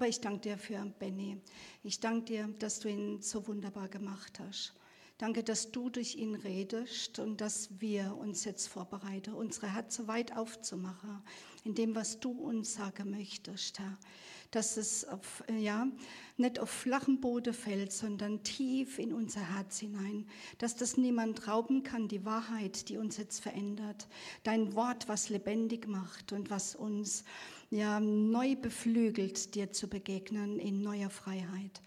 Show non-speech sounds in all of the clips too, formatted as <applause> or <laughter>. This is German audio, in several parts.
Aber ich danke dir für Benny. Ich danke dir, dass du ihn so wunderbar gemacht hast. Danke, dass du durch ihn redest und dass wir uns jetzt vorbereiten, unsere Herzen weit aufzumachen, in dem, was du uns sagen möchtest, Herr. Dass es auf, ja, nicht auf flachen Boden fällt, sondern tief in unser Herz hinein. Dass das niemand rauben kann, die Wahrheit, die uns jetzt verändert. Dein Wort, was lebendig macht und was uns ja, neu beflügelt, dir zu begegnen in neuer Freiheit.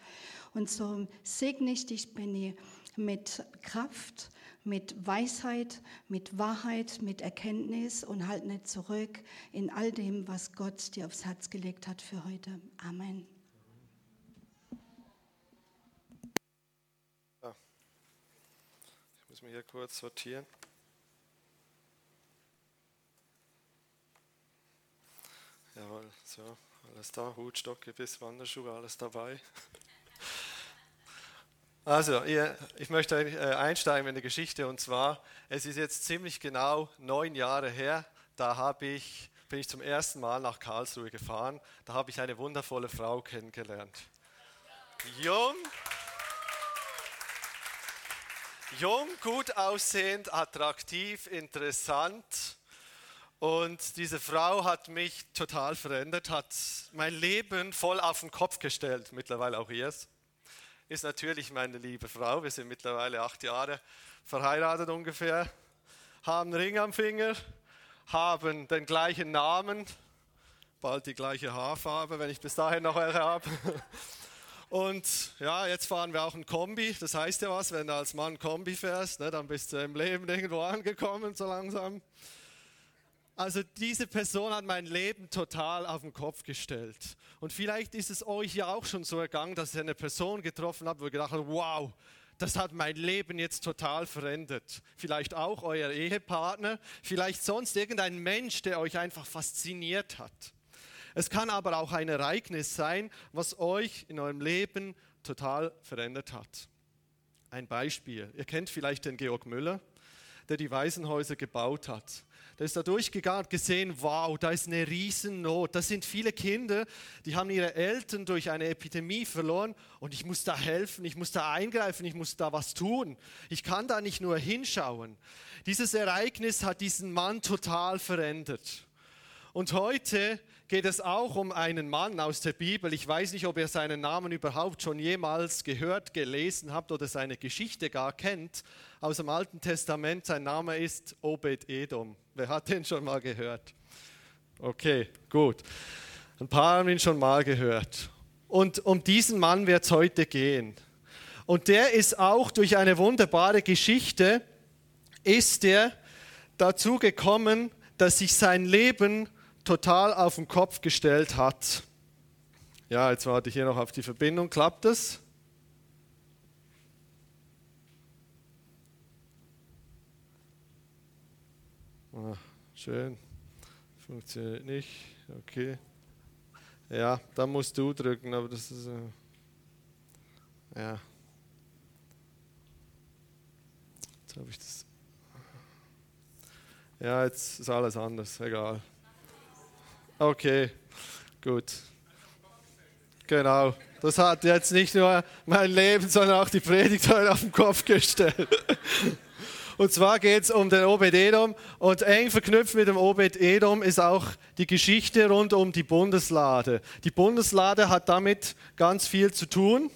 Und so segne ich dich, Benny, mit Kraft, mit Weisheit, mit Wahrheit, mit Erkenntnis und halt nicht zurück in all dem, was Gott dir aufs Herz gelegt hat für heute. Amen. Ich muss mich hier kurz sortieren. Jawohl, so, alles da, Hutstocke bis Wanderschuhe, alles dabei. Also, ich möchte äh, einsteigen in die Geschichte und zwar, es ist jetzt ziemlich genau neun Jahre her, da habe ich, bin ich zum ersten Mal nach Karlsruhe gefahren, da habe ich eine wundervolle Frau kennengelernt. Jung, jung, gut aussehend, attraktiv, interessant. Und diese Frau hat mich total verändert, hat mein Leben voll auf den Kopf gestellt, mittlerweile auch ihrs ist natürlich meine liebe Frau. Wir sind mittlerweile acht Jahre verheiratet ungefähr, haben einen Ring am Finger, haben den gleichen Namen, bald die gleiche Haarfarbe, wenn ich bis dahin noch welche habe. <laughs> Und ja, jetzt fahren wir auch ein Kombi. Das heißt ja was, wenn du als Mann Kombi fährst, ne, dann bist du im Leben irgendwo angekommen so langsam. Also diese Person hat mein Leben total auf den Kopf gestellt. Und vielleicht ist es euch ja auch schon so ergangen, dass ihr eine Person getroffen habt, wo ihr gedacht habt, wow, das hat mein Leben jetzt total verändert. Vielleicht auch euer Ehepartner, vielleicht sonst irgendein Mensch, der euch einfach fasziniert hat. Es kann aber auch ein Ereignis sein, was euch in eurem Leben total verändert hat. Ein Beispiel. Ihr kennt vielleicht den Georg Müller, der die Waisenhäuser gebaut hat. Der ist da durchgegangen und gesehen, wow, da ist eine Riesennot. Das sind viele Kinder, die haben ihre Eltern durch eine Epidemie verloren und ich muss da helfen, ich muss da eingreifen, ich muss da was tun. Ich kann da nicht nur hinschauen. Dieses Ereignis hat diesen Mann total verändert. Und heute geht es auch um einen Mann aus der Bibel. Ich weiß nicht, ob ihr seinen Namen überhaupt schon jemals gehört, gelesen habt oder seine Geschichte gar kennt. Aus dem Alten Testament, sein Name ist Obed-Edom. Wer hat den schon mal gehört? Okay, gut. Ein paar haben ihn schon mal gehört. Und um diesen Mann wird es heute gehen. Und der ist auch durch eine wunderbare Geschichte, ist er dazu gekommen, dass sich sein Leben total auf den Kopf gestellt hat. Ja, jetzt warte ich hier noch auf die Verbindung. Klappt das? Ah, schön. Funktioniert nicht. Okay. Ja, da musst du drücken, aber das ist. Äh, ja. Jetzt habe ich das. Ja, jetzt ist alles anders. Egal. Okay, gut. Genau. Das hat jetzt nicht nur mein Leben, sondern auch die Predigt heute auf den Kopf gestellt. Und zwar geht es um den Obed-Edom und eng verknüpft mit dem Obed-Edom ist auch die Geschichte rund um die Bundeslade. Die Bundeslade hat damit ganz viel zu tun.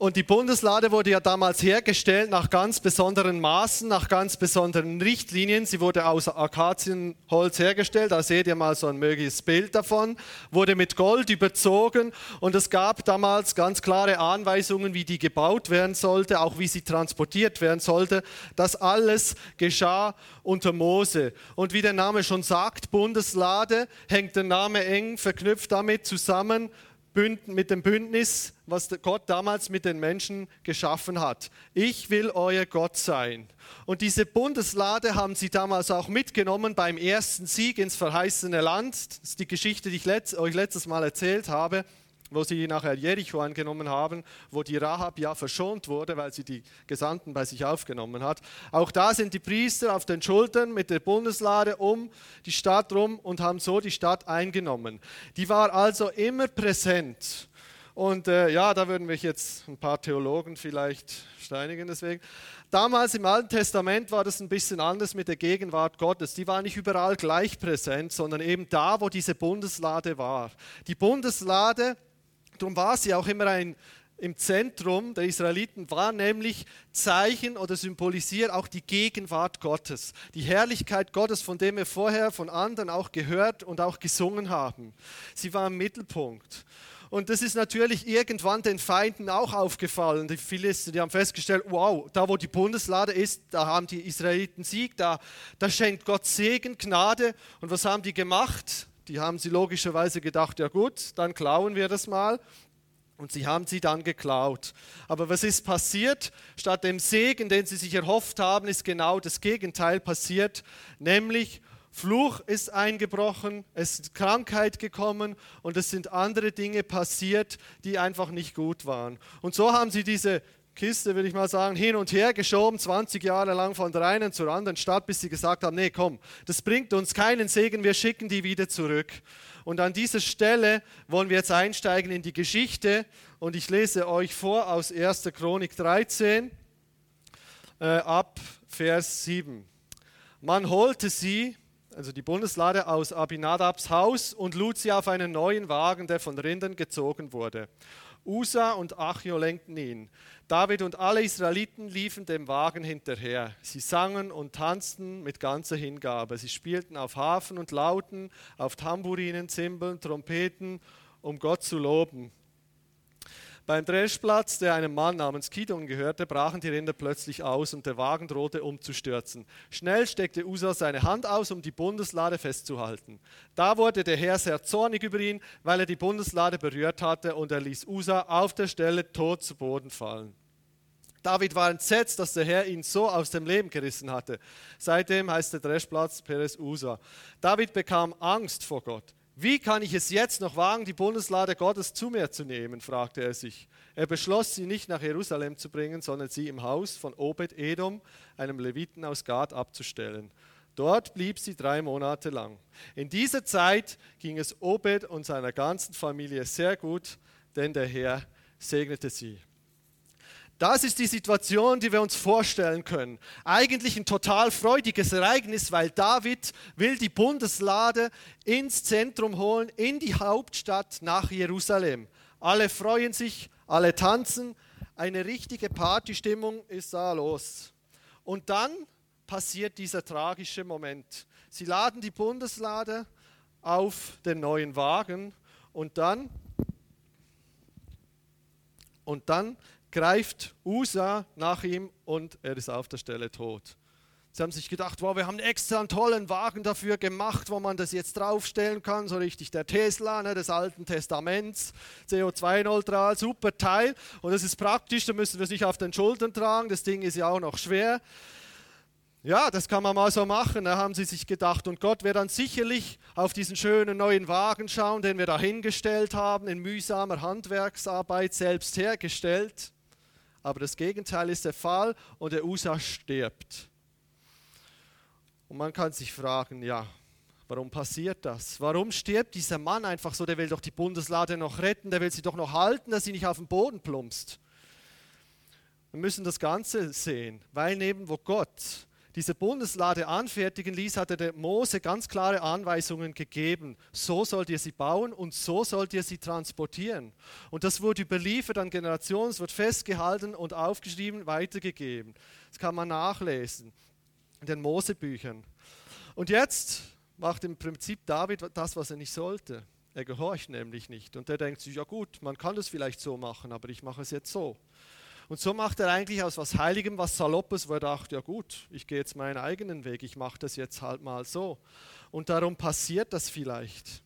Und die Bundeslade wurde ja damals hergestellt nach ganz besonderen Maßen, nach ganz besonderen Richtlinien. Sie wurde aus Akazienholz hergestellt, da seht ihr mal so ein mögliches Bild davon, wurde mit Gold überzogen und es gab damals ganz klare Anweisungen, wie die gebaut werden sollte, auch wie sie transportiert werden sollte. Das alles geschah unter Mose. Und wie der Name schon sagt, Bundeslade, hängt der Name eng verknüpft damit zusammen, mit dem Bündnis, was Gott damals mit den Menschen geschaffen hat. Ich will euer Gott sein. Und diese Bundeslade haben sie damals auch mitgenommen beim ersten Sieg ins verheißene Land. Das ist die Geschichte, die ich euch letztes Mal erzählt habe. Wo sie nachher Jericho eingenommen haben, wo die Rahab ja verschont wurde, weil sie die Gesandten bei sich aufgenommen hat. Auch da sind die Priester auf den Schultern mit der Bundeslade um die Stadt rum und haben so die Stadt eingenommen. Die war also immer präsent. Und äh, ja, da würden mich jetzt ein paar Theologen vielleicht steinigen deswegen. Damals im Alten Testament war das ein bisschen anders mit der Gegenwart Gottes. Die war nicht überall gleich präsent, sondern eben da, wo diese Bundeslade war. Die Bundeslade Darum war sie auch immer ein, im Zentrum der Israeliten, war nämlich Zeichen oder symbolisiert auch die Gegenwart Gottes, die Herrlichkeit Gottes, von dem wir vorher von anderen auch gehört und auch gesungen haben. Sie war im Mittelpunkt. Und das ist natürlich irgendwann den Feinden auch aufgefallen. Die Philister, die haben festgestellt, wow, da wo die Bundeslade ist, da haben die Israeliten Sieg, da, da schenkt Gott Segen, Gnade. Und was haben die gemacht? Die haben sie logischerweise gedacht, ja gut, dann klauen wir das mal. Und sie haben sie dann geklaut. Aber was ist passiert? Statt dem Segen, den sie sich erhofft haben, ist genau das Gegenteil passiert, nämlich Fluch ist eingebrochen, es ist Krankheit gekommen und es sind andere Dinge passiert, die einfach nicht gut waren. Und so haben sie diese Kiste, würde ich mal sagen, hin und her geschoben, 20 Jahre lang von der einen zur anderen Stadt, bis sie gesagt haben, nee, komm, das bringt uns keinen Segen, wir schicken die wieder zurück. Und an dieser Stelle wollen wir jetzt einsteigen in die Geschichte und ich lese euch vor aus 1. Chronik 13 äh, ab Vers 7. Man holte sie, also die Bundeslade, aus Abinadabs Haus und lud sie auf einen neuen Wagen, der von Rindern gezogen wurde. Usa und Achio lenkten ihn. David und alle Israeliten liefen dem Wagen hinterher. Sie sangen und tanzten mit ganzer Hingabe. Sie spielten auf Hafen und Lauten, auf Tamburinen, Zimbeln, Trompeten, um Gott zu loben. Beim Dreschplatz, der einem Mann namens Kidon gehörte, brachen die Rinder plötzlich aus und der Wagen drohte umzustürzen. Schnell steckte Usa seine Hand aus, um die Bundeslade festzuhalten. Da wurde der Herr sehr zornig über ihn, weil er die Bundeslade berührt hatte und er ließ Usa auf der Stelle tot zu Boden fallen. David war entsetzt, dass der Herr ihn so aus dem Leben gerissen hatte. Seitdem heißt der Dreschplatz Peres Usa. David bekam Angst vor Gott. Wie kann ich es jetzt noch wagen, die Bundeslade Gottes zu mir zu nehmen? fragte er sich. Er beschloss, sie nicht nach Jerusalem zu bringen, sondern sie im Haus von Obed Edom, einem Leviten aus Gad, abzustellen. Dort blieb sie drei Monate lang. In dieser Zeit ging es Obed und seiner ganzen Familie sehr gut, denn der Herr segnete sie. Das ist die Situation, die wir uns vorstellen können. Eigentlich ein total freudiges Ereignis, weil David will die Bundeslade ins Zentrum holen, in die Hauptstadt nach Jerusalem. Alle freuen sich, alle tanzen, eine richtige Partystimmung ist da los. Und dann passiert dieser tragische Moment. Sie laden die Bundeslade auf den neuen Wagen und dann und dann greift Usa nach ihm und er ist auf der Stelle tot. Sie haben sich gedacht, wow, wir haben extra einen tollen Wagen dafür gemacht, wo man das jetzt draufstellen kann, so richtig der Tesla ne, des Alten Testaments, CO2-neutral, super Teil. Und das ist praktisch, da müssen wir es nicht auf den Schultern tragen, das Ding ist ja auch noch schwer. Ja, das kann man mal so machen, da haben sie sich gedacht. Und Gott wird dann sicherlich auf diesen schönen neuen Wagen schauen, den wir da hingestellt haben, in mühsamer Handwerksarbeit selbst hergestellt aber das Gegenteil ist der Fall und der Usa stirbt. Und man kann sich fragen, ja, warum passiert das? Warum stirbt dieser Mann einfach so? Der will doch die Bundeslade noch retten, der will sie doch noch halten, dass sie nicht auf den Boden plumpst. Wir müssen das Ganze sehen, weil neben wo Gott diese Bundeslade anfertigen ließ, hatte der Mose ganz klare Anweisungen gegeben. So sollt ihr sie bauen und so sollt ihr sie transportieren. Und das wurde überliefert an Generationen, es wird festgehalten und aufgeschrieben, weitergegeben. Das kann man nachlesen in den Mosebüchern. Und jetzt macht im Prinzip David das, was er nicht sollte. Er gehorcht nämlich nicht. Und er denkt sich, ja gut, man kann das vielleicht so machen, aber ich mache es jetzt so. Und so macht er eigentlich aus was Heiligem was Saloppes, wo er dachte, ja gut, ich gehe jetzt meinen eigenen Weg, ich mache das jetzt halt mal so. Und darum passiert das vielleicht.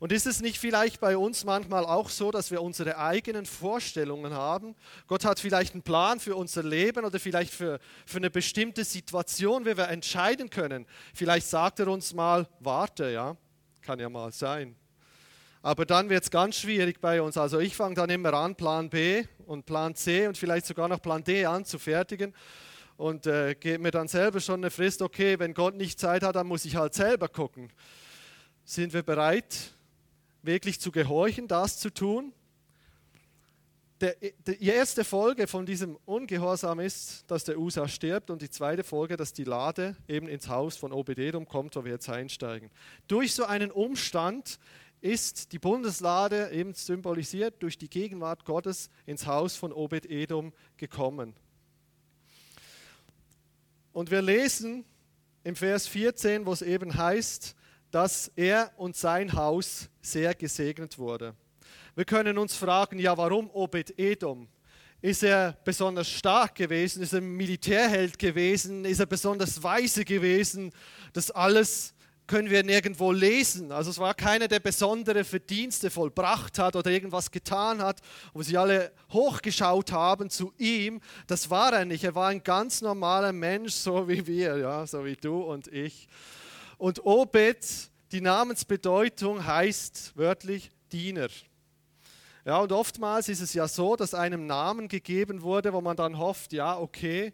Und ist es nicht vielleicht bei uns manchmal auch so, dass wir unsere eigenen Vorstellungen haben? Gott hat vielleicht einen Plan für unser Leben oder vielleicht für, für eine bestimmte Situation, wie wir entscheiden können. Vielleicht sagt er uns mal, warte, ja, kann ja mal sein. Aber dann wird es ganz schwierig bei uns. Also ich fange dann immer an, Plan B und Plan C und vielleicht sogar noch Plan D anzufertigen und äh, gebe mir dann selber schon eine Frist, okay, wenn Gott nicht Zeit hat, dann muss ich halt selber gucken. Sind wir bereit, wirklich zu gehorchen, das zu tun? Der, die erste Folge von diesem Ungehorsam ist, dass der Usa stirbt und die zweite Folge, dass die Lade eben ins Haus von Obededom kommt, wo wir jetzt einsteigen. Durch so einen Umstand ist die Bundeslade eben symbolisiert durch die Gegenwart Gottes ins Haus von Obed-Edom gekommen. Und wir lesen im Vers 14, wo es eben heißt, dass er und sein Haus sehr gesegnet wurde. Wir können uns fragen, ja, warum Obed-Edom? Ist er besonders stark gewesen? Ist er ein Militärheld gewesen? Ist er besonders weise gewesen? Das alles können wir nirgendwo lesen. Also es war keiner, der besondere Verdienste vollbracht hat oder irgendwas getan hat, wo sie alle hochgeschaut haben zu ihm. Das war er nicht. Er war ein ganz normaler Mensch, so wie wir, ja, so wie du und ich. Und Obed, die Namensbedeutung heißt wörtlich Diener. Ja, und oftmals ist es ja so, dass einem Namen gegeben wurde, wo man dann hofft, ja, okay,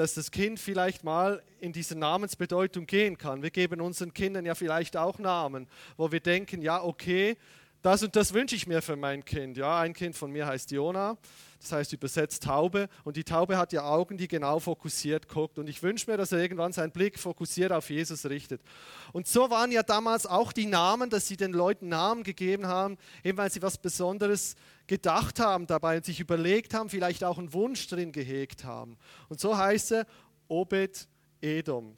dass das Kind vielleicht mal in diese Namensbedeutung gehen kann. Wir geben unseren Kindern ja vielleicht auch Namen, wo wir denken, ja, okay, das und das wünsche ich mir für mein Kind. Ja, ein Kind von mir heißt Jona, das heißt übersetzt Taube. Und die Taube hat ja Augen, die genau fokussiert guckt. Und ich wünsche mir, dass er irgendwann seinen Blick fokussiert auf Jesus richtet. Und so waren ja damals auch die Namen, dass sie den Leuten Namen gegeben haben, eben weil sie was Besonderes gedacht haben dabei und sich überlegt haben, vielleicht auch einen Wunsch drin gehegt haben. Und so heißt er Obed Edom.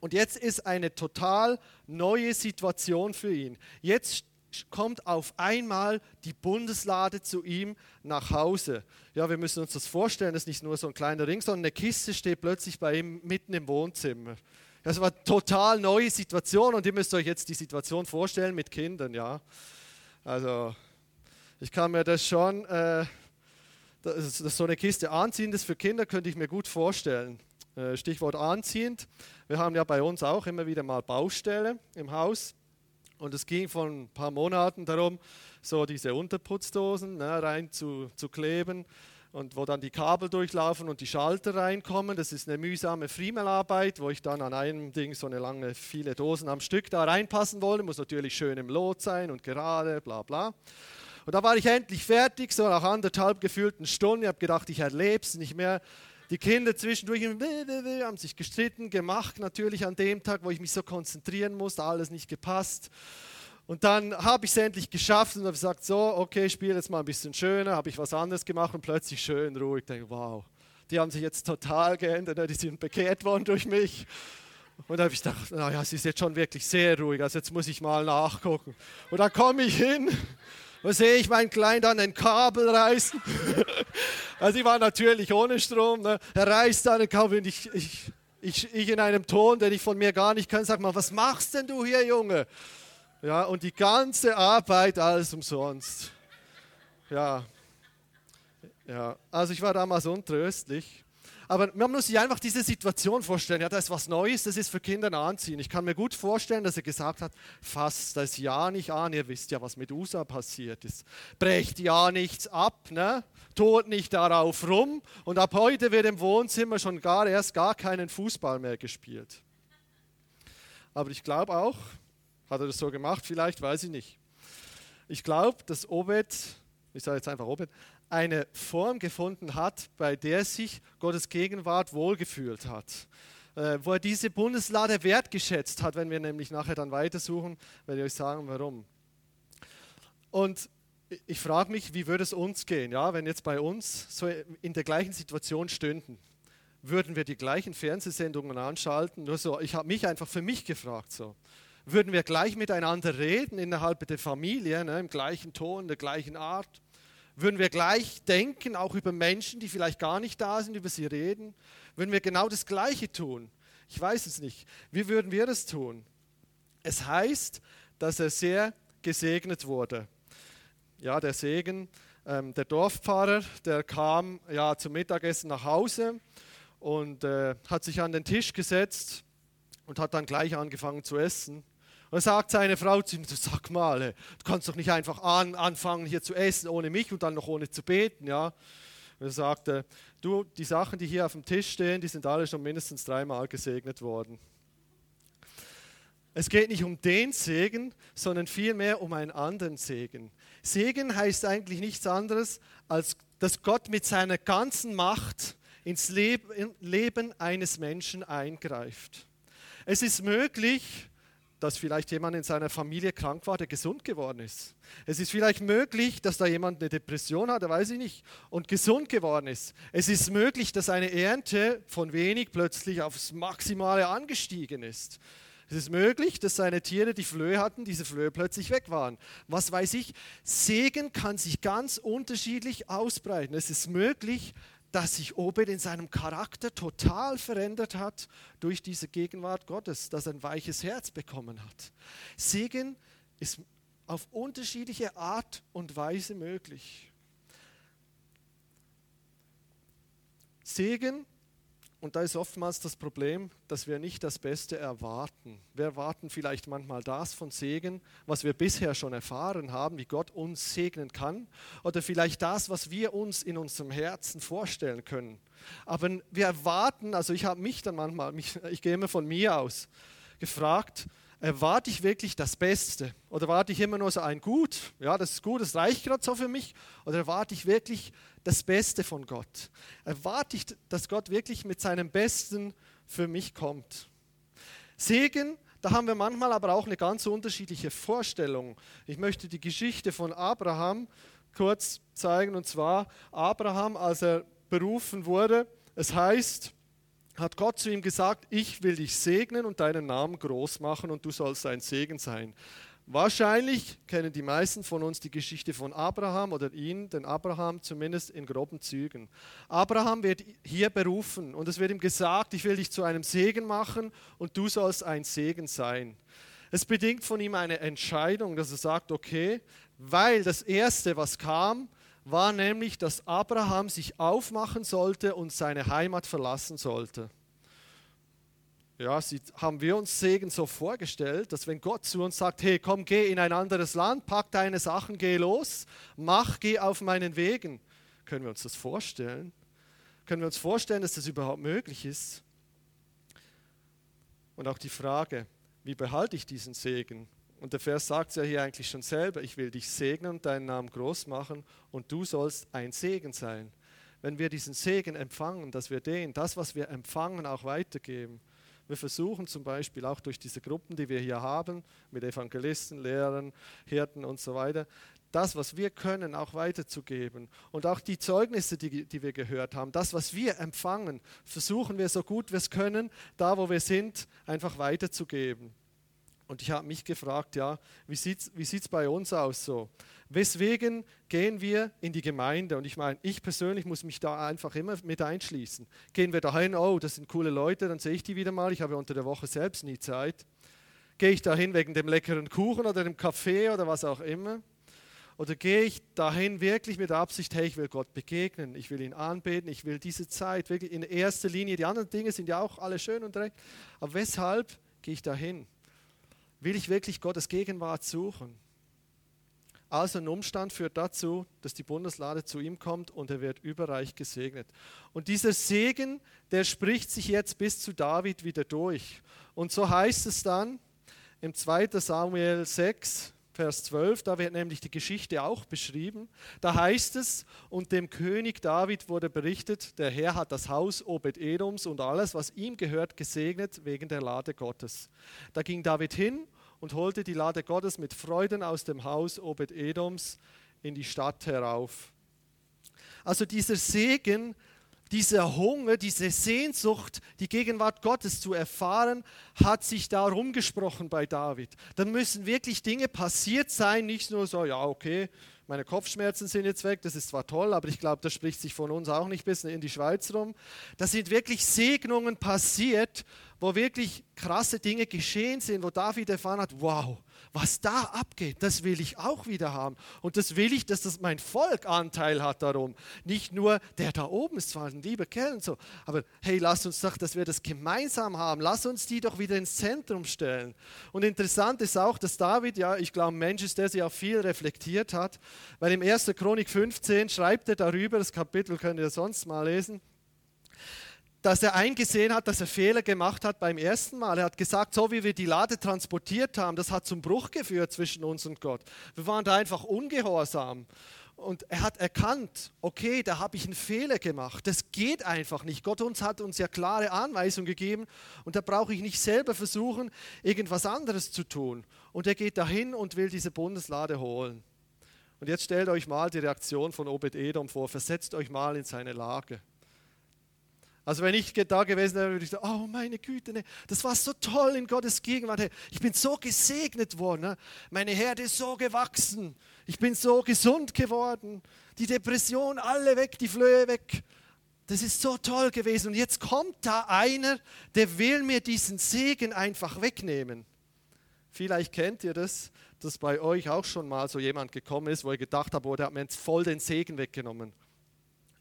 Und jetzt ist eine total neue Situation für ihn. Jetzt kommt auf einmal die Bundeslade zu ihm nach Hause. Ja, wir müssen uns das vorstellen, das ist nicht nur so ein kleiner Ring, sondern eine Kiste steht plötzlich bei ihm mitten im Wohnzimmer. Das war eine total neue Situation und ihr müsst euch jetzt die Situation vorstellen mit Kindern, ja. Also ich kann mir das schon, äh, das, das so eine Kiste anziehen, das für Kinder könnte ich mir gut vorstellen. Äh, Stichwort anziehend. Wir haben ja bei uns auch immer wieder mal Baustelle im Haus. Und es ging vor ein paar Monaten darum, so diese Unterputzdosen ne, rein zu, zu kleben und wo dann die Kabel durchlaufen und die Schalter reinkommen. Das ist eine mühsame Friemelarbeit, wo ich dann an einem Ding so eine lange, viele Dosen am Stück da reinpassen wollte. Muss natürlich schön im Lot sein und gerade, bla bla. Und da war ich endlich fertig, so nach anderthalb gefühlten Stunden. Ich habe gedacht, ich erlebe es nicht mehr. Die Kinder zwischendurch haben sich gestritten, gemacht natürlich an dem Tag, wo ich mich so konzentrieren musste, alles nicht gepasst. Und dann habe ich es endlich geschafft und habe gesagt, so, okay, spiele jetzt mal ein bisschen schöner, habe ich was anderes gemacht und plötzlich schön ruhig. Ich denke, wow, die haben sich jetzt total geändert, ne? die sind bekehrt worden durch mich. Und da habe ich gedacht, naja, es ist jetzt schon wirklich sehr ruhig, also jetzt muss ich mal nachgucken. Und dann komme ich hin wo sehe ich meinen Kleinen dann ein Kabel reißen? <laughs> also ich war natürlich ohne Strom. Ne? Er reißt dann ein Kabel und ich, ich, ich, ich in einem Ton, den ich von mir gar nicht kann, sag mal, was machst denn du hier, Junge? Ja, und die ganze Arbeit alles umsonst. Ja, ja, also ich war damals untröstlich. Aber man muss sich einfach diese Situation vorstellen. Ja, da ist was Neues, das ist für Kinder anziehen. Ich kann mir gut vorstellen, dass er gesagt hat, fasst das ja nicht an. Ihr wisst ja, was mit USA passiert ist. Brecht ja nichts ab, ne? Tut nicht darauf rum. Und ab heute wird im Wohnzimmer schon gar erst gar keinen Fußball mehr gespielt. Aber ich glaube auch, hat er das so gemacht? Vielleicht, weiß ich nicht. Ich glaube, dass Obed, ich sage jetzt einfach Obed, eine Form gefunden hat, bei der sich Gottes Gegenwart wohlgefühlt hat. Äh, wo er diese Bundeslade wertgeschätzt hat, wenn wir nämlich nachher dann weitersuchen, werde ich euch sagen, warum. Und ich frage mich, wie würde es uns gehen, ja, wenn jetzt bei uns so in der gleichen Situation stünden? Würden wir die gleichen Fernsehsendungen anschalten? Nur so, ich habe mich einfach für mich gefragt so. Würden wir gleich miteinander reden innerhalb der Familie, ne, im gleichen Ton, der gleichen Art? Würden wir gleich denken, auch über Menschen, die vielleicht gar nicht da sind, über sie reden? Würden wir genau das Gleiche tun? Ich weiß es nicht. Wie würden wir das tun? Es heißt, dass er sehr gesegnet wurde. Ja, der Segen. Ähm, der Dorfpfarrer, der kam ja zum Mittagessen nach Hause und äh, hat sich an den Tisch gesetzt und hat dann gleich angefangen zu essen. Und sagt seine Frau zu ihm, sag mal, du kannst doch nicht einfach an, anfangen hier zu essen ohne mich und dann noch ohne zu beten. Ja? Und er sagte, du, die Sachen, die hier auf dem Tisch stehen, die sind alle schon mindestens dreimal gesegnet worden. Es geht nicht um den Segen, sondern vielmehr um einen anderen Segen. Segen heißt eigentlich nichts anderes, als dass Gott mit seiner ganzen Macht ins Leben eines Menschen eingreift. Es ist möglich, dass vielleicht jemand in seiner Familie krank war, der gesund geworden ist. Es ist vielleicht möglich, dass da jemand eine Depression hatte, weiß ich nicht, und gesund geworden ist. Es ist möglich, dass eine Ernte von wenig plötzlich aufs Maximale angestiegen ist. Es ist möglich, dass seine Tiere, die Flöhe hatten, diese Flöhe plötzlich weg waren. Was weiß ich? Segen kann sich ganz unterschiedlich ausbreiten. Es ist möglich, dass sich Obed in seinem Charakter total verändert hat durch diese Gegenwart Gottes, dass er ein weiches Herz bekommen hat. Segen ist auf unterschiedliche Art und Weise möglich. Segen und da ist oftmals das Problem, dass wir nicht das Beste erwarten. Wir erwarten vielleicht manchmal das von Segen, was wir bisher schon erfahren haben, wie Gott uns segnen kann. Oder vielleicht das, was wir uns in unserem Herzen vorstellen können. Aber wir erwarten, also ich habe mich dann manchmal, ich gehe immer von mir aus, gefragt, erwarte ich wirklich das Beste? Oder erwarte ich immer nur so ein Gut? Ja, das ist gut, das reicht gerade so für mich. Oder erwarte ich wirklich das Beste von Gott? Erwarte ich, dass Gott wirklich mit seinem Besten für mich kommt? Segen, da haben wir manchmal aber auch eine ganz unterschiedliche Vorstellung. Ich möchte die Geschichte von Abraham kurz zeigen. Und zwar Abraham, als er berufen wurde, es heißt, hat Gott zu ihm gesagt, ich will dich segnen und deinen Namen groß machen und du sollst ein Segen sein. Wahrscheinlich kennen die meisten von uns die Geschichte von Abraham oder ihn, den Abraham zumindest in groben Zügen. Abraham wird hier berufen und es wird ihm gesagt, ich will dich zu einem Segen machen und du sollst ein Segen sein. Es bedingt von ihm eine Entscheidung, dass er sagt, okay, weil das Erste, was kam, war nämlich, dass Abraham sich aufmachen sollte und seine Heimat verlassen sollte. Ja, sie, haben wir uns Segen so vorgestellt, dass wenn Gott zu uns sagt, hey, komm, geh in ein anderes Land, pack deine Sachen, geh los, mach, geh auf meinen Wegen. Können wir uns das vorstellen? Können wir uns vorstellen, dass das überhaupt möglich ist? Und auch die Frage, wie behalte ich diesen Segen? Und der Vers sagt es ja hier eigentlich schon selber, ich will dich segnen und deinen Namen groß machen und du sollst ein Segen sein. Wenn wir diesen Segen empfangen, dass wir den, das, was wir empfangen, auch weitergeben. Wir versuchen zum Beispiel auch durch diese Gruppen, die wir hier haben, mit Evangelisten, Lehrern, Hirten und so weiter, das, was wir können, auch weiterzugeben. Und auch die Zeugnisse, die, die wir gehört haben, das, was wir empfangen, versuchen wir so gut wir es können, da wo wir sind, einfach weiterzugeben. Und ich habe mich gefragt, ja, wie sieht es wie sieht's bei uns aus so? Weswegen gehen wir in die Gemeinde? Und ich meine, ich persönlich muss mich da einfach immer mit einschließen. Gehen wir dahin, oh, das sind coole Leute, dann sehe ich die wieder mal. Ich habe unter der Woche selbst nie Zeit. Gehe ich dahin wegen dem leckeren Kuchen oder dem Kaffee oder was auch immer? Oder gehe ich dahin wirklich mit der Absicht, hey, ich will Gott begegnen, ich will ihn anbeten, ich will diese Zeit wirklich in erster Linie, die anderen Dinge sind ja auch alle schön und recht, aber weshalb gehe ich dahin? Will ich wirklich Gottes Gegenwart suchen? Also ein Umstand führt dazu, dass die Bundeslade zu ihm kommt und er wird überreich gesegnet. Und dieser Segen, der spricht sich jetzt bis zu David wieder durch. Und so heißt es dann im 2. Samuel 6, Vers 12, da wird nämlich die Geschichte auch beschrieben. Da heißt es, und dem König David wurde berichtet, der Herr hat das Haus Obed-Edoms und alles, was ihm gehört, gesegnet wegen der Lade Gottes. Da ging David hin und holte die Lade Gottes mit Freuden aus dem Haus Obed-Edoms in die Stadt herauf. Also dieser Segen, dieser Hunger, diese Sehnsucht, die Gegenwart Gottes zu erfahren, hat sich da rumgesprochen bei David. Da müssen wirklich Dinge passiert sein, nicht nur so, ja, okay, meine Kopfschmerzen sind jetzt weg, das ist zwar toll, aber ich glaube, das spricht sich von uns auch nicht bis in die Schweiz rum. Da sind wirklich Segnungen passiert, wo wirklich krasse Dinge geschehen sind, wo David erfahren hat, wow, was da abgeht, das will ich auch wieder haben. Und das will ich, dass das mein Volk Anteil hat darum. Nicht nur der da oben ist zwar ein lieber Kerl und so, aber hey, lass uns doch, dass wir das gemeinsam haben. Lass uns die doch wieder ins Zentrum stellen. Und interessant ist auch, dass David, ja, ich glaube, ein Mensch ist, der sich auch viel reflektiert hat, weil im 1. Chronik 15 schreibt er darüber, das Kapitel könnt ihr sonst mal lesen, dass er eingesehen hat, dass er Fehler gemacht hat beim ersten Mal. Er hat gesagt, so wie wir die Lade transportiert haben, das hat zum Bruch geführt zwischen uns und Gott. Wir waren da einfach ungehorsam. Und er hat erkannt, okay, da habe ich einen Fehler gemacht. Das geht einfach nicht. Gott uns hat uns ja klare Anweisungen gegeben und da brauche ich nicht selber versuchen, irgendwas anderes zu tun. Und er geht dahin und will diese Bundeslade holen. Und jetzt stellt euch mal die Reaktion von Obed-Edom vor. Versetzt euch mal in seine Lage. Also wenn ich da gewesen wäre, würde ich sagen, oh meine Güte, ne, das war so toll in Gottes Gegenwart. Ich bin so gesegnet worden. Ne? Meine Herde ist so gewachsen. Ich bin so gesund geworden. Die Depression, alle weg, die Flöhe weg. Das ist so toll gewesen. Und jetzt kommt da einer, der will mir diesen Segen einfach wegnehmen. Vielleicht kennt ihr das, dass bei euch auch schon mal so jemand gekommen ist, wo ihr gedacht habt, oh, der hat mir jetzt voll den Segen weggenommen.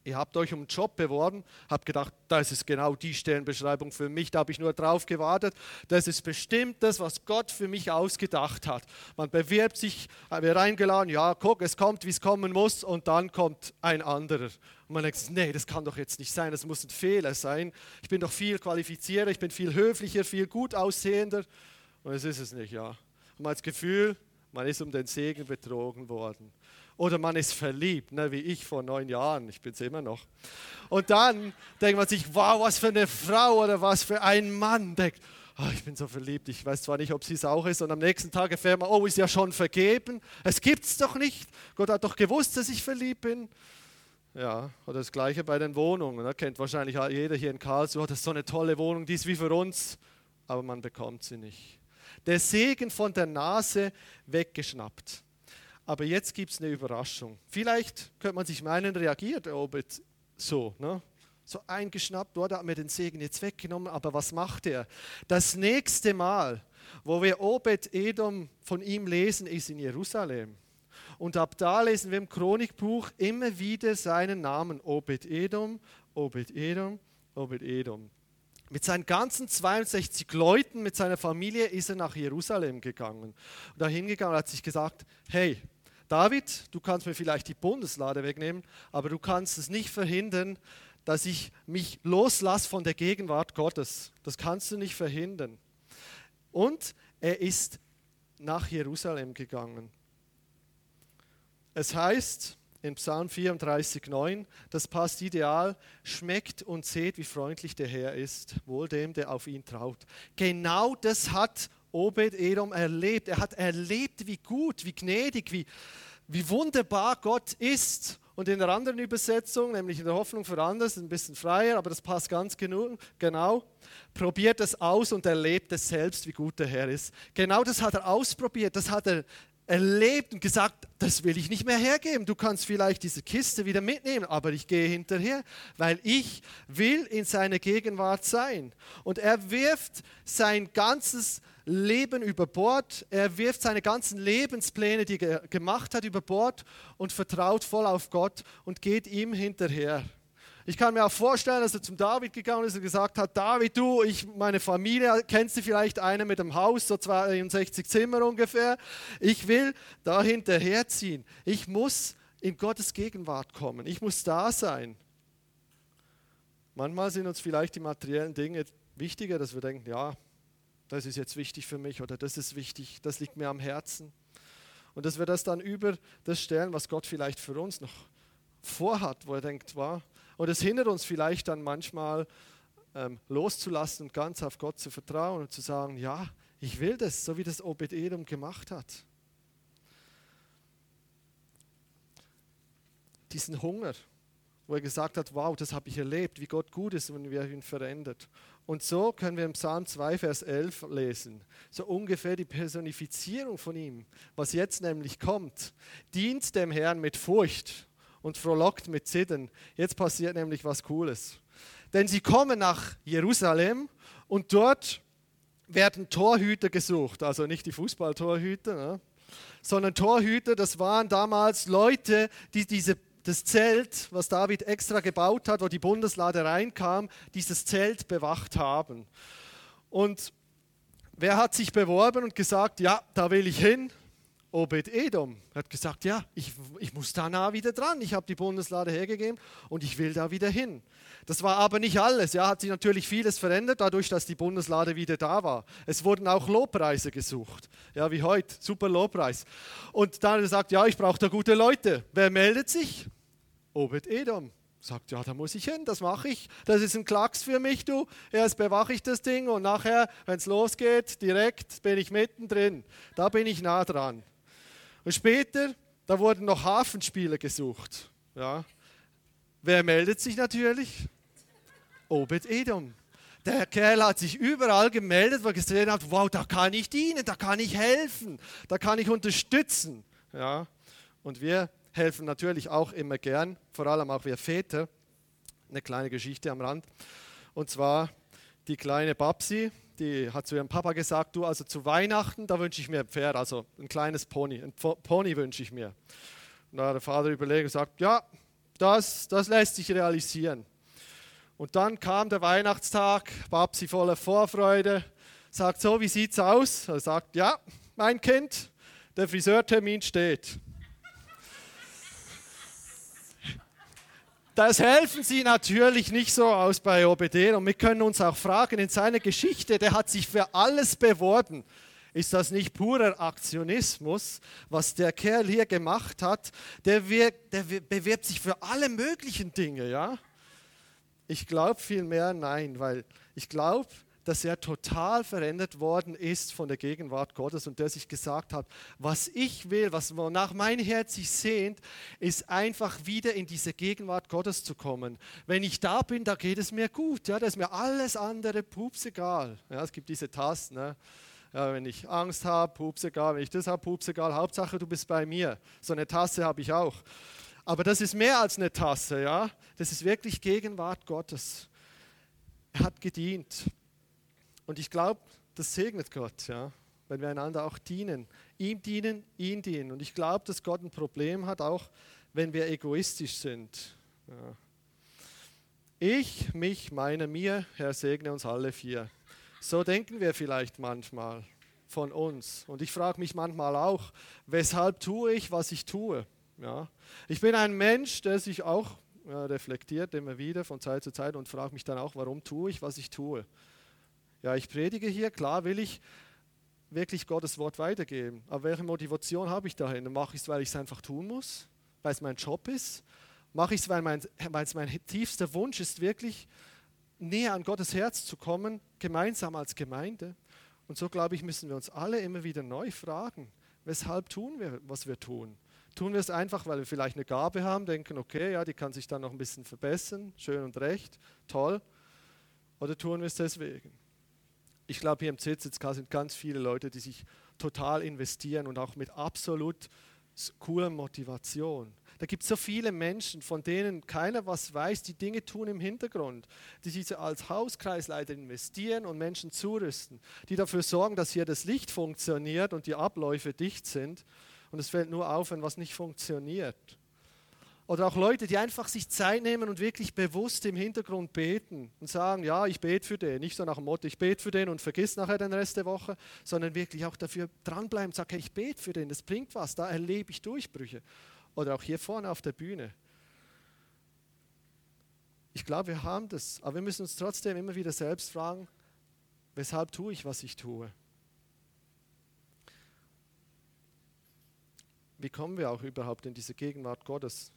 Ihr habt euch um einen Job beworben, habt gedacht, das ist genau die Stellenbeschreibung für mich, da habe ich nur drauf gewartet. Das ist bestimmt das, was Gott für mich ausgedacht hat. Man bewirbt sich, wird eingeladen, ja, guck, es kommt, wie es kommen muss, und dann kommt ein anderer. Und man denkt, nee, das kann doch jetzt nicht sein, das muss ein Fehler sein. Ich bin doch viel qualifizierter, ich bin viel höflicher, viel gut aussehender. Und es ist es nicht, ja. Und man hat das Gefühl, man ist um den Segen betrogen worden. Oder man ist verliebt, ne, wie ich vor neun Jahren, ich bin es immer noch. Und dann denkt man sich, wow, was für eine Frau oder was für ein Mann. Denkt, oh, ich bin so verliebt, ich weiß zwar nicht, ob sie es auch ist. Und am nächsten Tag erfährt man, oh, ist ja schon vergeben. Es gibt es doch nicht. Gott hat doch gewusst, dass ich verliebt bin. Ja, oder das Gleiche bei den Wohnungen. Da ne? kennt wahrscheinlich jeder hier in Karlsruhe, das ist so eine tolle Wohnung, die ist wie für uns, aber man bekommt sie nicht. Der Segen von der Nase weggeschnappt. Aber jetzt gibt es eine Überraschung. Vielleicht könnte man sich meinen, reagiert Obed so, ne? so eingeschnappt, dort hat mir den Segen jetzt weggenommen, aber was macht er? Das nächste Mal, wo wir Obed Edom von ihm lesen, ist in Jerusalem. Und ab da lesen wir im Chronikbuch immer wieder seinen Namen, Obed Edom, Obed Edom, Obed Edom. Mit seinen ganzen 62 Leuten, mit seiner Familie ist er nach Jerusalem gegangen. Und dahin gegangen und hat sich gesagt, hey, David, du kannst mir vielleicht die Bundeslade wegnehmen, aber du kannst es nicht verhindern, dass ich mich loslasse von der Gegenwart Gottes. Das kannst du nicht verhindern. Und er ist nach Jerusalem gegangen. Es heißt in Psalm 34, 9, das passt ideal, schmeckt und seht, wie freundlich der Herr ist, wohl dem, der auf ihn traut. Genau das hat Obed-Edom erlebt. Er hat erlebt, wie gut, wie gnädig, wie, wie wunderbar Gott ist. Und in der anderen Übersetzung, nämlich in der Hoffnung für anders, ein bisschen freier, aber das passt ganz genau, probiert es aus und erlebt es selbst, wie gut der Herr ist. Genau das hat er ausprobiert, das hat er erlebt und gesagt, das will ich nicht mehr hergeben. Du kannst vielleicht diese Kiste wieder mitnehmen, aber ich gehe hinterher, weil ich will in seiner Gegenwart sein. Und er wirft sein ganzes Leben über Bord. Er wirft seine ganzen Lebenspläne, die er gemacht hat, über Bord und vertraut voll auf Gott und geht ihm hinterher. Ich kann mir auch vorstellen, dass er zum David gegangen ist und gesagt hat, David, du, ich, meine Familie, kennst du vielleicht einen mit dem Haus, so 62 Zimmer ungefähr. Ich will da hinterherziehen. Ich muss in Gottes Gegenwart kommen. Ich muss da sein. Manchmal sind uns vielleicht die materiellen Dinge wichtiger, dass wir denken, ja, das ist jetzt wichtig für mich oder das ist wichtig, das liegt mir am Herzen. Und dass wir das dann über das stellen, was Gott vielleicht für uns noch vorhat, wo er denkt, wow. Und es hindert uns vielleicht dann manchmal ähm, loszulassen und ganz auf Gott zu vertrauen und zu sagen, ja, ich will das, so wie das Obed-Edom gemacht hat. Diesen Hunger, wo er gesagt hat, wow, das habe ich erlebt, wie Gott gut ist, wenn wir ihn verändert. Und so können wir im Psalm 2, Vers 11 lesen, so ungefähr die Personifizierung von ihm, was jetzt nämlich kommt. Dient dem Herrn mit Furcht und frohlockt mit Zittern. Jetzt passiert nämlich was Cooles. Denn sie kommen nach Jerusalem Und dort werden Torhüter gesucht, also nicht die Fußballtorhüter, ne? sondern Torhüter, das waren damals Leute, die diese, das Zelt, was David extra gebaut hat, wo die Bundeslade reinkam, dieses Zelt bewacht haben. Und wer hat sich beworben und gesagt, ja, da will ich hin? Obed Edom hat gesagt, ja, ich, ich muss da nah wieder dran. Ich habe die Bundeslade hergegeben und ich will da wieder hin. Das war aber nicht alles. Ja, hat sich natürlich vieles verändert, dadurch, dass die Bundeslade wieder da war. Es wurden auch Lobpreise gesucht. Ja, wie heute. Super Lobpreis. Und dann hat gesagt, ja, ich brauche da gute Leute. Wer meldet sich? Obed Edom. Sagt, ja, da muss ich hin, das mache ich. Das ist ein Klacks für mich, du. Erst bewache ich das Ding und nachher, wenn es losgeht, direkt bin ich mittendrin. Da bin ich nah dran. Und später, da wurden noch Hafenspieler gesucht. Ja. Wer meldet sich natürlich? Obed Edom. Der Kerl hat sich überall gemeldet, wo er gesehen hat, wow, da kann ich dienen, da kann ich helfen, da kann ich unterstützen. Ja. Und wir helfen natürlich auch immer gern, vor allem auch wir Väter. Eine kleine Geschichte am Rand. Und zwar die kleine Babsi, die hat zu ihrem Papa gesagt, du, also zu Weihnachten, da wünsche ich mir ein Pferd, also ein kleines Pony, ein Pony wünsche ich mir. Und da hat der Vater überlegt und sagt, ja, das, das lässt sich realisieren. Und dann kam der Weihnachtstag, Babsi voller Vorfreude, sagt so, wie sieht's aus? Er sagt, ja, mein Kind, der Friseurtermin steht. Das helfen sie natürlich nicht so aus bei OBD und wir können uns auch fragen, in seiner Geschichte, der hat sich für alles beworben. Ist das nicht purer Aktionismus, was der Kerl hier gemacht hat? Der, wirkt, der bewirbt sich für alle möglichen Dinge, ja? Ich glaube vielmehr nein, weil ich glaube, dass er total verändert worden ist von der Gegenwart Gottes und der sich gesagt hat, was ich will, was wonach mein Herz sich sehnt, ist einfach wieder in diese Gegenwart Gottes zu kommen. Wenn ich da bin, da geht es mir gut, ja, da ist mir alles andere pups egal. Ja, es gibt diese Tasten, ne? ja, wenn ich Angst habe, pups egal, wenn ich das habe, pups egal, Hauptsache du bist bei mir. So eine Tasse habe ich auch. Aber das ist mehr als eine Tasse, ja. Das ist wirklich Gegenwart Gottes. Er hat gedient. Und ich glaube, das segnet Gott, ja, wenn wir einander auch dienen. Ihm dienen, ihn dienen. Und ich glaube, dass Gott ein Problem hat, auch wenn wir egoistisch sind. Ja. Ich, mich, meine, mir, Herr, segne uns alle vier. So denken wir vielleicht manchmal von uns. Und ich frage mich manchmal auch, weshalb tue ich, was ich tue? Ja. Ich bin ein Mensch, der sich auch ja, reflektiert immer wieder von Zeit zu Zeit und fragt mich dann auch, warum tue ich, was ich tue? Ja, ich predige hier, klar will ich wirklich Gottes Wort weitergeben. Aber welche Motivation habe ich dahin? Mache ich es, weil ich es einfach tun muss, weil es mein Job ist? Mache ich es, weil, mein, weil es mein tiefster Wunsch ist, wirklich näher an Gottes Herz zu kommen, gemeinsam als Gemeinde? Und so, glaube ich, müssen wir uns alle immer wieder neu fragen, weshalb tun wir, was wir tun? Tun wir es einfach, weil wir vielleicht eine Gabe haben, denken, okay, ja, die kann sich dann noch ein bisschen verbessern, schön und recht, toll. Oder tun wir es deswegen? Ich glaube, hier im ZZK sind ganz viele Leute, die sich total investieren und auch mit absolut cooler Motivation. Da gibt es so viele Menschen, von denen keiner was weiß, die Dinge tun im Hintergrund, die sich als Hauskreisleiter investieren und Menschen zurüsten, die dafür sorgen, dass hier das Licht funktioniert und die Abläufe dicht sind. Und es fällt nur auf, wenn was nicht funktioniert. Oder auch Leute, die einfach sich Zeit nehmen und wirklich bewusst im Hintergrund beten und sagen, ja, ich bete für den. Nicht so nach dem Motto, ich bete für den und vergiss nachher den Rest der Woche, sondern wirklich auch dafür dranbleiben und sagen, hey, ich bete für den, das bringt was, da erlebe ich Durchbrüche. Oder auch hier vorne auf der Bühne. Ich glaube, wir haben das, aber wir müssen uns trotzdem immer wieder selbst fragen, weshalb tue ich, was ich tue? Wie kommen wir auch überhaupt in diese Gegenwart Gottes?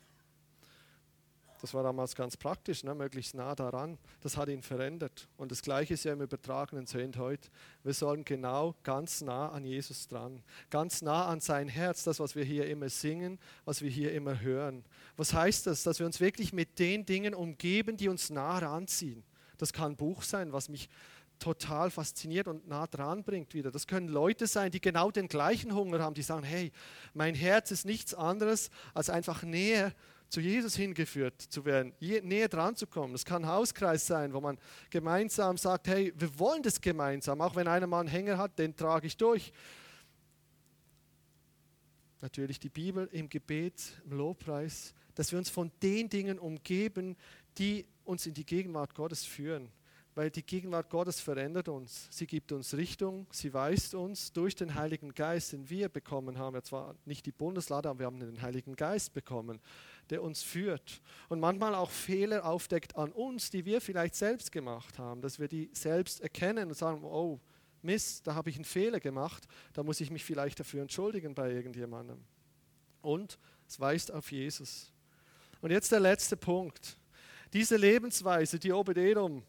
Das war damals ganz praktisch, ne? möglichst nah daran. Das hat ihn verändert. Und das Gleiche ist ja im übertragenen Sinn heute. Wir sollen genau ganz nah an Jesus dran, ganz nah an sein Herz, das, was wir hier immer singen, was wir hier immer hören. Was heißt das? Dass wir uns wirklich mit den Dingen umgeben, die uns nah ranziehen. Das kann ein Buch sein, was mich total fasziniert und nah dran bringt wieder. Das können Leute sein, die genau den gleichen Hunger haben, die sagen, hey, mein Herz ist nichts anderes als einfach Nähe zu Jesus hingeführt zu werden, näher dran zu kommen. Es kann Hauskreis sein, wo man gemeinsam sagt, hey, wir wollen das gemeinsam, auch wenn einer mal einen Hänger hat, den trage ich durch. Natürlich die Bibel im Gebet, im Lobpreis, dass wir uns von den Dingen umgeben, die uns in die Gegenwart Gottes führen weil die Gegenwart Gottes verändert uns. Sie gibt uns Richtung, sie weist uns durch den Heiligen Geist, den wir bekommen haben. Ja, zwar nicht die Bundeslade, aber wir haben den Heiligen Geist bekommen, der uns führt und manchmal auch Fehler aufdeckt an uns, die wir vielleicht selbst gemacht haben, dass wir die selbst erkennen und sagen, oh, Mist, da habe ich einen Fehler gemacht, da muss ich mich vielleicht dafür entschuldigen bei irgendjemandem. Und es weist auf Jesus. Und jetzt der letzte Punkt. Diese Lebensweise, die Obed-Edom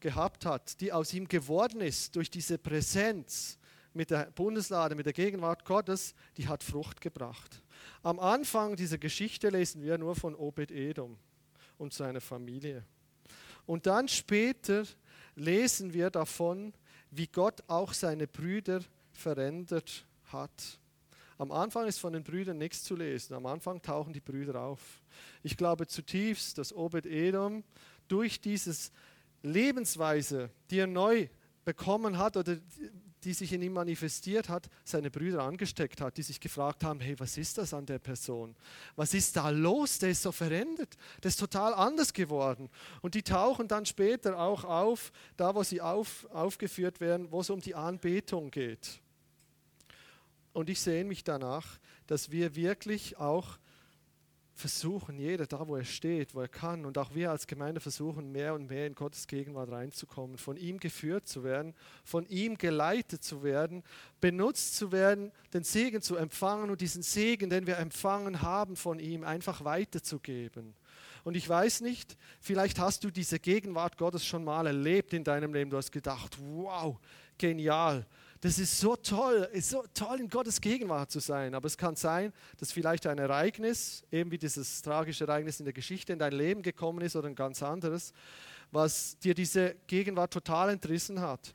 gehabt hat, die aus ihm geworden ist durch diese Präsenz mit der Bundeslade, mit der Gegenwart Gottes, die hat Frucht gebracht. Am Anfang dieser Geschichte lesen wir nur von Obed-Edom und seiner Familie. Und dann später lesen wir davon, wie Gott auch seine Brüder verändert hat. Am Anfang ist von den Brüdern nichts zu lesen. Am Anfang tauchen die Brüder auf. Ich glaube zutiefst, dass Obed-Edom durch dieses Lebensweise, die er neu bekommen hat oder die sich in ihm manifestiert hat, seine Brüder angesteckt hat, die sich gefragt haben, hey, was ist das an der Person? Was ist da los? Der ist so verändert, der ist total anders geworden. Und die tauchen dann später auch auf, da wo sie auf, aufgeführt werden, wo es um die Anbetung geht. Und ich sehe mich danach, dass wir wirklich auch versuchen, jeder da, wo er steht, wo er kann, und auch wir als Gemeinde versuchen, mehr und mehr in Gottes Gegenwart reinzukommen, von ihm geführt zu werden, von ihm geleitet zu werden, benutzt zu werden, den Segen zu empfangen und diesen Segen, den wir empfangen haben von ihm, einfach weiterzugeben. Und ich weiß nicht, vielleicht hast du diese Gegenwart Gottes schon mal erlebt in deinem Leben. Du hast gedacht, wow, genial. Das ist so toll, ist so toll in Gottes Gegenwart zu sein. Aber es kann sein, dass vielleicht ein Ereignis, eben wie dieses tragische Ereignis in der Geschichte, in dein Leben gekommen ist oder ein ganz anderes, was dir diese Gegenwart total entrissen hat.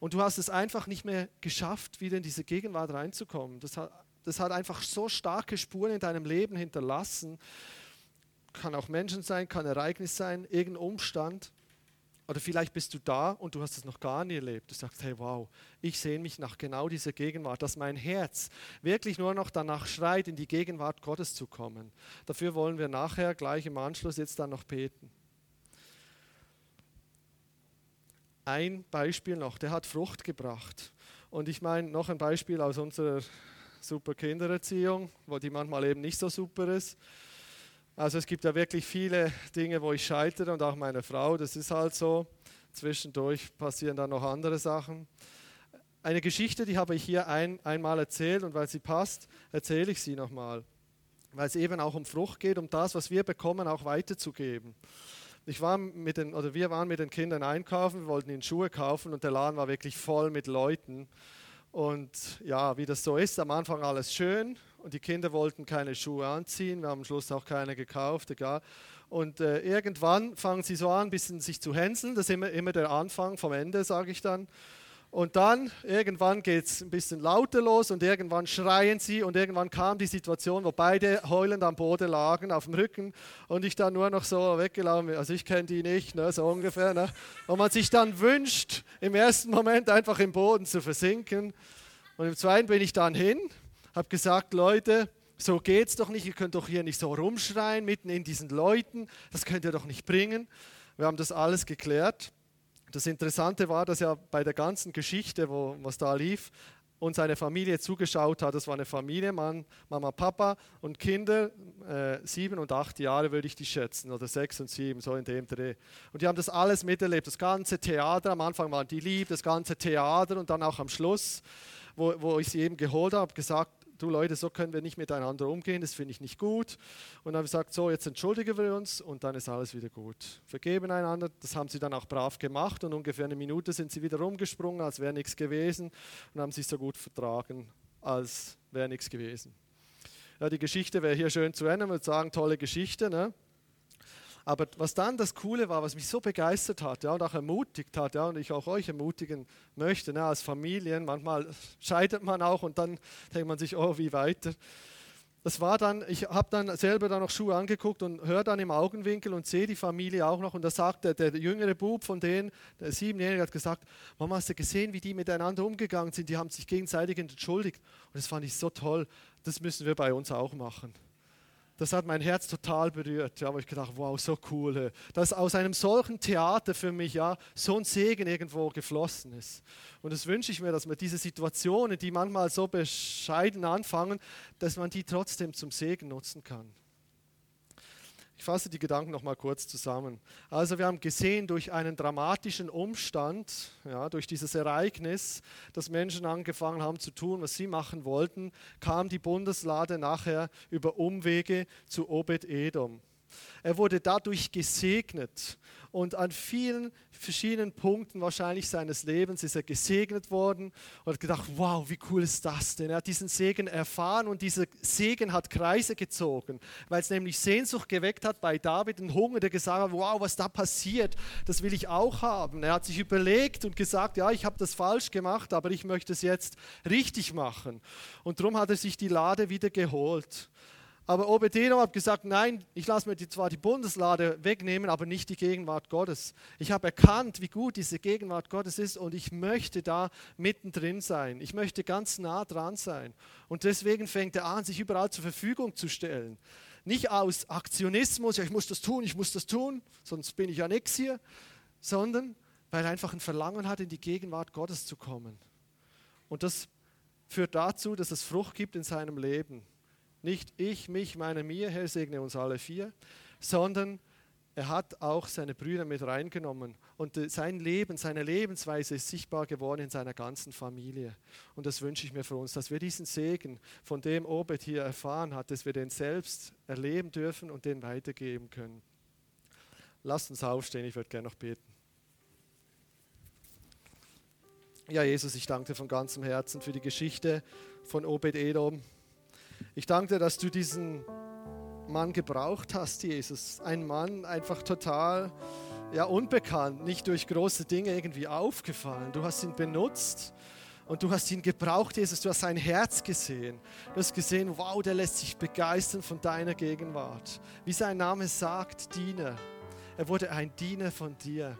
Und du hast es einfach nicht mehr geschafft, wieder in diese Gegenwart reinzukommen. Das hat, das hat einfach so starke Spuren in deinem Leben hinterlassen. Kann auch Menschen sein, kann Ereignis sein, irgendein Umstand. Oder vielleicht bist du da und du hast es noch gar nie erlebt. Du sagst, hey, wow, ich sehne mich nach genau dieser Gegenwart, dass mein Herz wirklich nur noch danach schreit, in die Gegenwart Gottes zu kommen. Dafür wollen wir nachher gleich im Anschluss jetzt dann noch beten. Ein Beispiel noch, der hat Frucht gebracht. Und ich meine noch ein Beispiel aus unserer super Kindererziehung, wo die manchmal eben nicht so super ist. Also es gibt ja wirklich viele Dinge, wo ich scheitere und auch meine Frau, das ist halt so. Zwischendurch passieren dann noch andere Sachen. Eine Geschichte, die habe ich hier ein, einmal erzählt und weil sie passt, erzähle ich sie nochmal. Weil es eben auch um Frucht geht, um das, was wir bekommen, auch weiterzugeben. Ich war mit den, oder wir waren mit den Kindern einkaufen, wir wollten ihnen Schuhe kaufen und der Laden war wirklich voll mit Leuten. Und ja, wie das so ist, am Anfang alles schön und die Kinder wollten keine Schuhe anziehen. Wir haben am Schluss auch keine gekauft, egal. Und äh, irgendwann fangen sie so an, ein bisschen sich zu hänseln. Das ist immer, immer der Anfang vom Ende, sage ich dann. Und dann irgendwann geht es ein bisschen lauter los und irgendwann schreien sie und irgendwann kam die Situation, wo beide heulend am Boden lagen, auf dem Rücken und ich dann nur noch so weggelaufen bin. Also ich kenne die nicht, ne, so ungefähr. Ne? Und man sich dann wünscht, im ersten Moment einfach im Boden zu versinken. Und im zweiten bin ich dann hin habe gesagt, Leute, so geht's doch nicht. Ihr könnt doch hier nicht so rumschreien mitten in diesen Leuten. Das könnt ihr doch nicht bringen. Wir haben das alles geklärt. Das Interessante war, dass ja bei der ganzen Geschichte, wo, was da lief, uns eine Familie zugeschaut hat. Das war eine Familie, Mann, Mama, Papa und Kinder, äh, sieben und acht Jahre würde ich die schätzen, oder sechs und sieben, so in dem Dreh. Und die haben das alles miterlebt, das ganze Theater. Am Anfang waren die lieb, das ganze Theater und dann auch am Schluss, wo, wo ich sie eben geholt habe, gesagt, du Leute, so können wir nicht miteinander umgehen, das finde ich nicht gut. Und dann haben wir gesagt, so, jetzt entschuldigen wir uns und dann ist alles wieder gut. Vergeben einander, das haben sie dann auch brav gemacht und ungefähr eine Minute sind sie wieder rumgesprungen, als wäre nichts gewesen und haben sich so gut vertragen, als wäre nichts gewesen. Ja, die Geschichte wäre hier schön zu Ende, man würde sagen, tolle Geschichte, ne? Aber was dann das Coole war, was mich so begeistert hat ja, und auch ermutigt hat, ja, und ich auch euch ermutigen möchte, ne, als Familien, manchmal scheitert man auch und dann denkt man sich, oh, wie weiter. das war dann, ich habe dann selber dann noch Schuhe angeguckt und höre dann im Augenwinkel und sehe die Familie auch noch. Und da sagt der, der jüngere Bub von denen, der Siebenjährige, hat gesagt: Mama, hast du gesehen, wie die miteinander umgegangen sind? Die haben sich gegenseitig entschuldigt. Und das fand ich so toll. Das müssen wir bei uns auch machen das hat mein Herz total berührt. Ja, wo ich gedacht, wow, so cool. Dass aus einem solchen Theater für mich ja so ein Segen irgendwo geflossen ist. Und das wünsche ich mir, dass man diese Situationen, die manchmal so bescheiden anfangen, dass man die trotzdem zum Segen nutzen kann. Ich fasse die Gedanken noch mal kurz zusammen. Also wir haben gesehen, durch einen dramatischen Umstand, ja, durch dieses Ereignis, dass Menschen angefangen haben zu tun, was sie machen wollten, kam die Bundeslade nachher über Umwege zu Obed-Edom. Er wurde dadurch gesegnet und an vielen verschiedenen Punkten wahrscheinlich seines Lebens ist er gesegnet worden und hat gedacht, wow, wie cool ist das denn? Er hat diesen Segen erfahren und dieser Segen hat Kreise gezogen, weil es nämlich Sehnsucht geweckt hat bei David, einen Hunger, der gesagt hat, wow, was da passiert, das will ich auch haben. Er hat sich überlegt und gesagt, ja, ich habe das falsch gemacht, aber ich möchte es jetzt richtig machen. Und darum hat er sich die Lade wieder geholt. Aber Obededom hat gesagt, nein, ich lasse mir die, zwar die Bundeslade wegnehmen, aber nicht die Gegenwart Gottes. Ich habe erkannt, wie gut diese Gegenwart Gottes ist und ich möchte da mittendrin sein. Ich möchte ganz nah dran sein. Und deswegen fängt er an, sich überall zur Verfügung zu stellen. Nicht aus Aktionismus, ja, ich muss das tun, ich muss das tun, sonst bin ich ja nichts hier, sondern weil er einfach ein Verlangen hat, in die Gegenwart Gottes zu kommen. Und das führt dazu, dass es Frucht gibt in seinem Leben. Nicht ich, mich, meine, mir, Herr segne uns alle vier, sondern er hat auch seine Brüder mit reingenommen und sein Leben, seine Lebensweise ist sichtbar geworden in seiner ganzen Familie. Und das wünsche ich mir für uns, dass wir diesen Segen, von dem Obed hier erfahren hat, dass wir den selbst erleben dürfen und den weitergeben können. Lasst uns aufstehen, ich würde gerne noch beten. Ja, Jesus, ich danke dir von ganzem Herzen für die Geschichte von Obed Edom. Ich danke dir, dass du diesen Mann gebraucht hast, Jesus. Ein Mann einfach total ja, unbekannt, nicht durch große Dinge irgendwie aufgefallen. Du hast ihn benutzt und du hast ihn gebraucht, Jesus. Du hast sein Herz gesehen. Du hast gesehen, wow, der lässt sich begeistern von deiner Gegenwart. Wie sein Name sagt, Diener. Er wurde ein Diener von dir,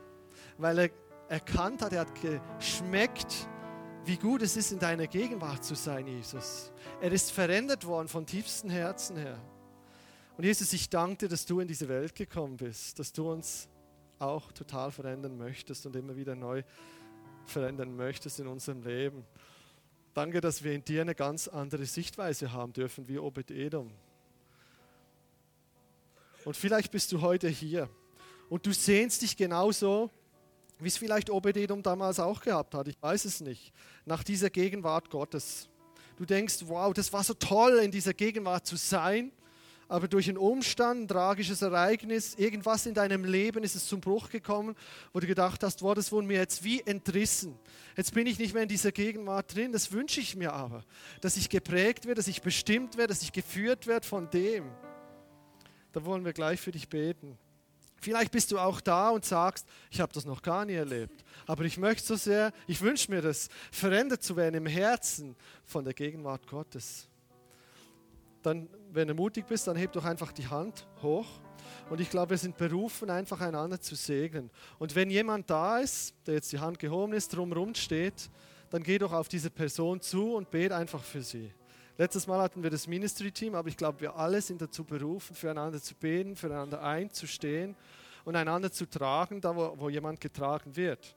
weil er erkannt hat, er hat geschmeckt, wie gut es ist, in deiner Gegenwart zu sein, Jesus. Er ist verändert worden von tiefstem Herzen her. Und Jesus, ich danke dir, dass du in diese Welt gekommen bist, dass du uns auch total verändern möchtest und immer wieder neu verändern möchtest in unserem Leben. Danke, dass wir in dir eine ganz andere Sichtweise haben dürfen, wie Obed Edom. Und vielleicht bist du heute hier und du sehnst dich genauso wie es vielleicht Obededom damals auch gehabt hat, ich weiß es nicht, nach dieser Gegenwart Gottes. Du denkst, wow, das war so toll, in dieser Gegenwart zu sein, aber durch einen Umstand, ein tragisches Ereignis, irgendwas in deinem Leben ist es zum Bruch gekommen, wo du gedacht hast, wow, das wurde mir jetzt wie entrissen. Jetzt bin ich nicht mehr in dieser Gegenwart drin, das wünsche ich mir aber, dass ich geprägt werde, dass ich bestimmt werde, dass ich geführt werde von dem. Da wollen wir gleich für dich beten. Vielleicht bist du auch da und sagst, ich habe das noch gar nie erlebt. Aber ich möchte so sehr, ich wünsche mir das, verändert zu werden im Herzen von der Gegenwart Gottes. Dann, wenn du mutig bist, dann heb doch einfach die Hand hoch. Und ich glaube, wir sind berufen, einfach einander zu segnen. Und wenn jemand da ist, der jetzt die Hand gehoben ist, drumherum steht, dann geh doch auf diese Person zu und bete einfach für sie. Letztes Mal hatten wir das Ministry-Team, aber ich glaube, wir alle sind dazu berufen, füreinander zu beten, füreinander einzustehen und einander zu tragen, da wo, wo jemand getragen wird.